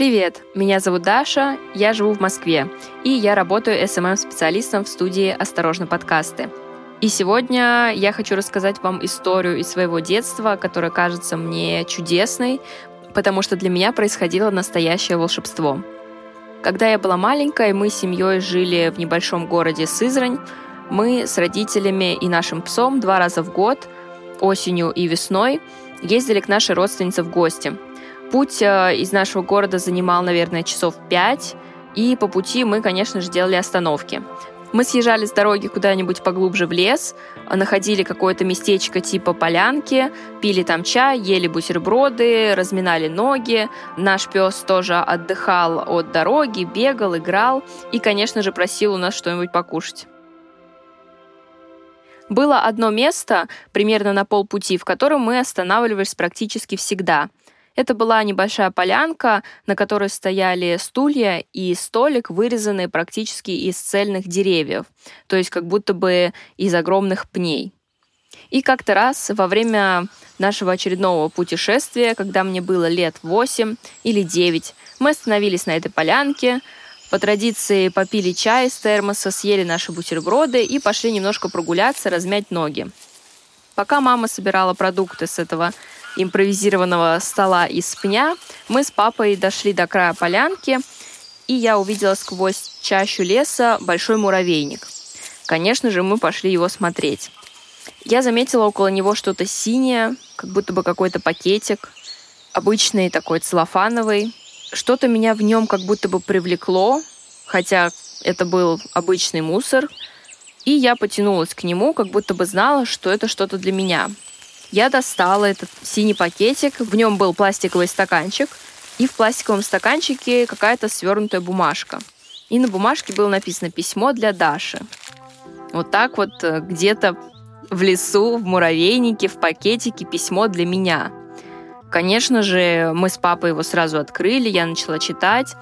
Привет, меня зовут Даша, я живу в Москве, и я работаю SMM-специалистом в студии «Осторожно, подкасты». И сегодня я хочу рассказать вам историю из своего детства, которая кажется мне чудесной, потому что для меня происходило настоящее волшебство. Когда я была маленькой, мы с семьей жили в небольшом городе Сызрань. Мы с родителями и нашим псом два раза в год, осенью и весной, ездили к нашей родственнице в гости – Путь э, из нашего города занимал, наверное, часов пять, и по пути мы, конечно же, делали остановки. Мы съезжали с дороги куда-нибудь поглубже в лес, находили какое-то местечко типа полянки, пили там чай, ели бутерброды, разминали ноги. Наш пес тоже отдыхал от дороги, бегал, играл и, конечно же, просил у нас что-нибудь покушать. Было одно место, примерно на полпути, в котором мы останавливались практически всегда – это была небольшая полянка, на которой стояли стулья и столик, вырезанные практически из цельных деревьев, то есть как будто бы из огромных пней. И как-то раз во время нашего очередного путешествия, когда мне было лет 8 или 9, мы остановились на этой полянке, по традиции попили чай из термоса, съели наши бутерброды и пошли немножко прогуляться, размять ноги. Пока мама собирала продукты с этого импровизированного стола из пня, мы с папой дошли до края полянки, и я увидела сквозь чащу леса большой муравейник. Конечно же, мы пошли его смотреть. Я заметила около него что-то синее, как будто бы какой-то пакетик, обычный такой целлофановый. Что-то меня в нем как будто бы привлекло, хотя это был обычный мусор. И я потянулась к нему, как будто бы знала, что это что-то для меня. Я достала этот синий пакетик, в нем был пластиковый стаканчик, и в пластиковом стаканчике какая-то свернутая бумажка. И на бумажке было написано «Письмо для Даши». Вот так вот э, где-то в лесу, в муравейнике, в пакетике письмо для меня. Конечно же, мы с папой его сразу открыли, я начала читать.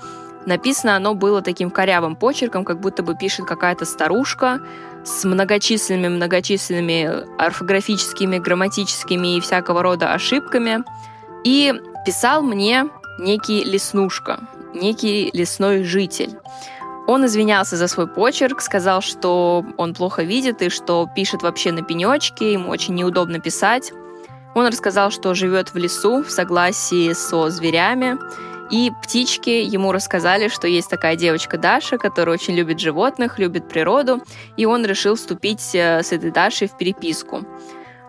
Написано оно было таким корявым почерком, как будто бы пишет какая-то старушка, с многочисленными-многочисленными орфографическими, грамматическими и всякого рода ошибками. И писал мне некий леснушка, некий лесной житель. Он извинялся за свой почерк, сказал, что он плохо видит и что пишет вообще на пенечке, ему очень неудобно писать. Он рассказал, что живет в лесу в согласии со зверями, и птички ему рассказали, что есть такая девочка Даша, которая очень любит животных, любит природу, и он решил вступить э, с этой Дашей в переписку.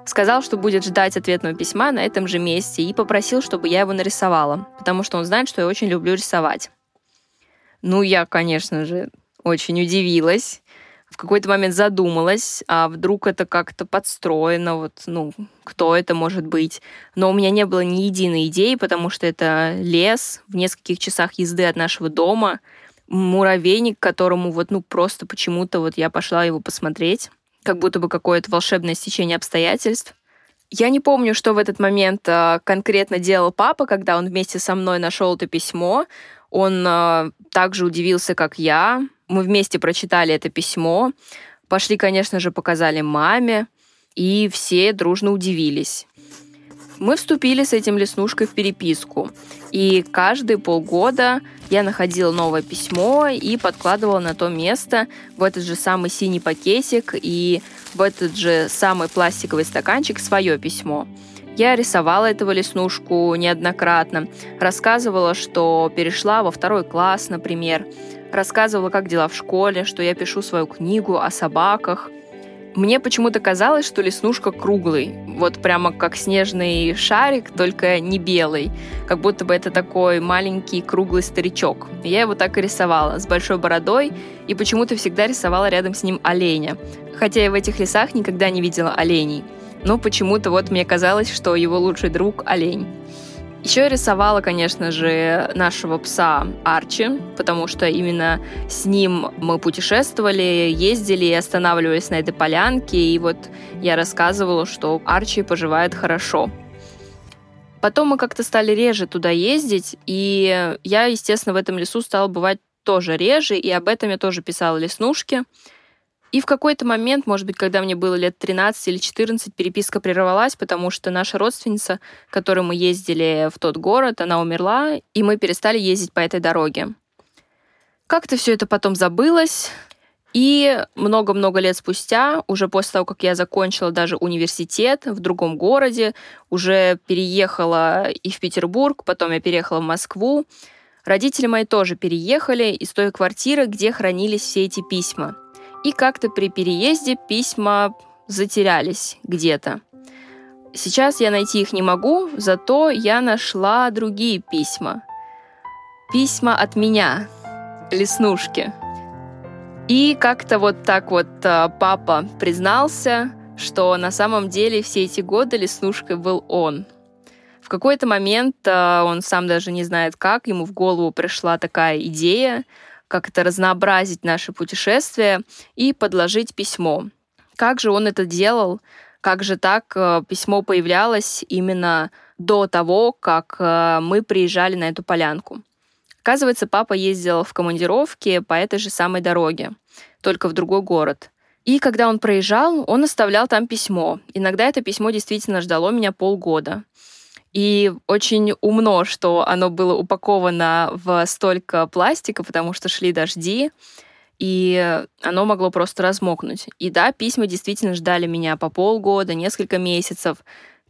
Сказал, что будет ждать ответного письма на этом же месте и попросил, чтобы я его нарисовала, потому что он знает, что я очень люблю рисовать. Ну, я, конечно же, очень удивилась в какой-то момент задумалась, а вдруг это как-то подстроено, вот, ну, кто это может быть. Но у меня не было ни единой идеи, потому что это лес в нескольких часах езды от нашего дома, муравейник, которому вот, ну, просто почему-то вот я пошла его посмотреть, как будто бы какое-то волшебное стечение обстоятельств. Я не помню, что в этот момент э, конкретно делал папа, когда он вместе со мной нашел это письмо. Он э, также удивился, как я. Мы вместе прочитали это письмо, пошли, конечно же, показали маме, и все дружно удивились. Мы вступили с этим леснушкой в переписку, и каждые полгода я находила новое письмо и подкладывала на то место в этот же самый синий пакетик и в этот же самый пластиковый стаканчик свое письмо. Я рисовала этого леснушку неоднократно, рассказывала, что перешла во второй класс, например, рассказывала, как дела в школе, что я пишу свою книгу о собаках. Мне почему-то казалось, что леснушка круглый, вот прямо как снежный шарик, только не белый, как будто бы это такой маленький круглый старичок. Я его так и рисовала, с большой бородой, и почему-то всегда рисовала рядом с ним оленя, хотя я в этих лесах никогда не видела оленей. Но почему-то вот мне казалось, что его лучший друг — олень. Еще я рисовала, конечно же, нашего пса Арчи, потому что именно с ним мы путешествовали, ездили и останавливались на этой полянке, и вот я рассказывала, что Арчи поживает хорошо. Потом мы как-то стали реже туда ездить, и я, естественно, в этом лесу стала бывать тоже реже, и об этом я тоже писала леснушки. И в какой-то момент, может быть, когда мне было лет 13 или 14, переписка прервалась, потому что наша родственница, к которой мы ездили в тот город, она умерла, и мы перестали ездить по этой дороге. Как-то все это потом забылось, и много-много лет спустя, уже после того, как я закончила даже университет в другом городе, уже переехала и в Петербург, потом я переехала в Москву, родители мои тоже переехали из той квартиры, где хранились все эти письма – и как-то при переезде письма затерялись где-то. Сейчас я найти их не могу, зато я нашла другие письма. Письма от меня, Леснушки. И как-то вот так вот а, папа признался, что на самом деле все эти годы Леснушкой был он. В какой-то момент а, он сам даже не знает как, ему в голову пришла такая идея как это разнообразить наше путешествие и подложить письмо. Как же он это делал? Как же так э, письмо появлялось именно до того, как э, мы приезжали на эту полянку? Оказывается, папа ездил в командировке по этой же самой дороге, только в другой город. И когда он проезжал, он оставлял там письмо. Иногда это письмо действительно ждало меня полгода. И очень умно, что оно было упаковано в столько пластика, потому что шли дожди, и оно могло просто размокнуть. И да, письма действительно ждали меня по полгода, несколько месяцев.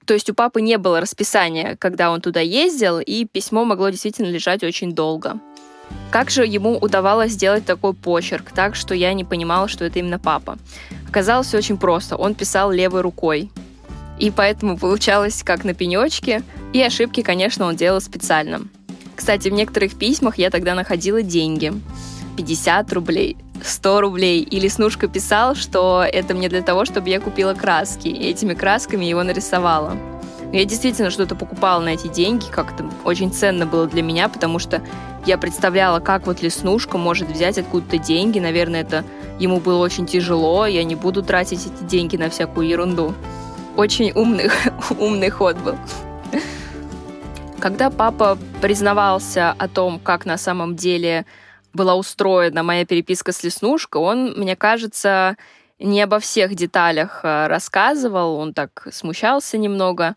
То есть у папы не было расписания, когда он туда ездил, и письмо могло действительно лежать очень долго. Как же ему удавалось сделать такой почерк, так что я не понимала, что это именно папа? Оказалось очень просто. Он писал левой рукой и поэтому получалось как на пенечке, и ошибки, конечно, он делал специально. Кстати, в некоторых письмах я тогда находила деньги. 50 рублей, 100 рублей. И Леснушка писал, что это мне для того, чтобы я купила краски. И этими красками его нарисовала. я действительно что-то покупала на эти деньги, как-то очень ценно было для меня, потому что я представляла, как вот Леснушка может взять откуда-то деньги. Наверное, это ему было очень тяжело, я не буду тратить эти деньги на всякую ерунду очень умный, умный ход был. Когда папа признавался о том, как на самом деле была устроена моя переписка с Леснушкой, он, мне кажется, не обо всех деталях э, рассказывал, он так смущался немного.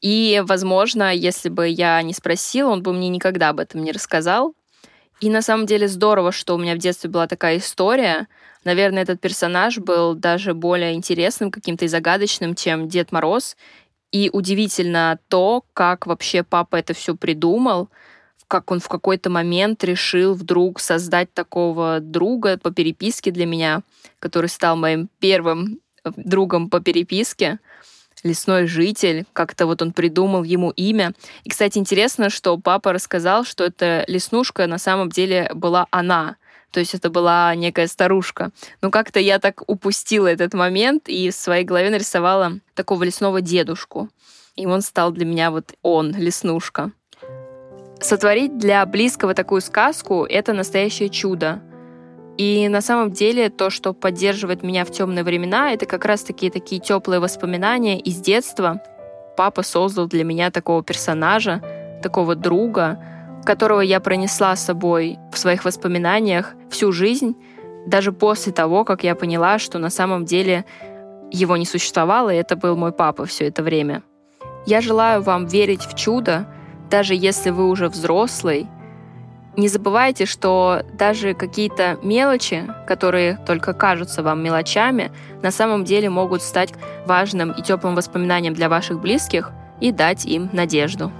И, возможно, если бы я не спросила, он бы мне никогда об этом не рассказал. И на самом деле здорово, что у меня в детстве была такая история, Наверное, этот персонаж был даже более интересным, каким-то и загадочным, чем Дед Мороз. И удивительно то, как вообще папа это все придумал, как он в какой-то момент решил вдруг создать такого друга по переписке для меня, который стал моим первым э, другом по переписке лесной житель, как-то вот он придумал ему имя. И, кстати, интересно, что папа рассказал, что эта леснушка на самом деле была она, то есть это была некая старушка. Но как-то я так упустила этот момент и в своей голове нарисовала такого лесного дедушку. И он стал для меня вот он, леснушка. Сотворить для близкого такую сказку — это настоящее чудо. И на самом деле то, что поддерживает меня в темные времена, это как раз-таки такие теплые воспоминания из детства. Папа создал для меня такого персонажа, такого друга, которого я пронесла с собой в своих воспоминаниях всю жизнь, даже после того, как я поняла, что на самом деле его не существовало, и это был мой папа все это время. Я желаю вам верить в чудо, даже если вы уже взрослый. Не забывайте, что даже какие-то мелочи, которые только кажутся вам мелочами, на самом деле могут стать важным и теплым воспоминанием для ваших близких и дать им надежду.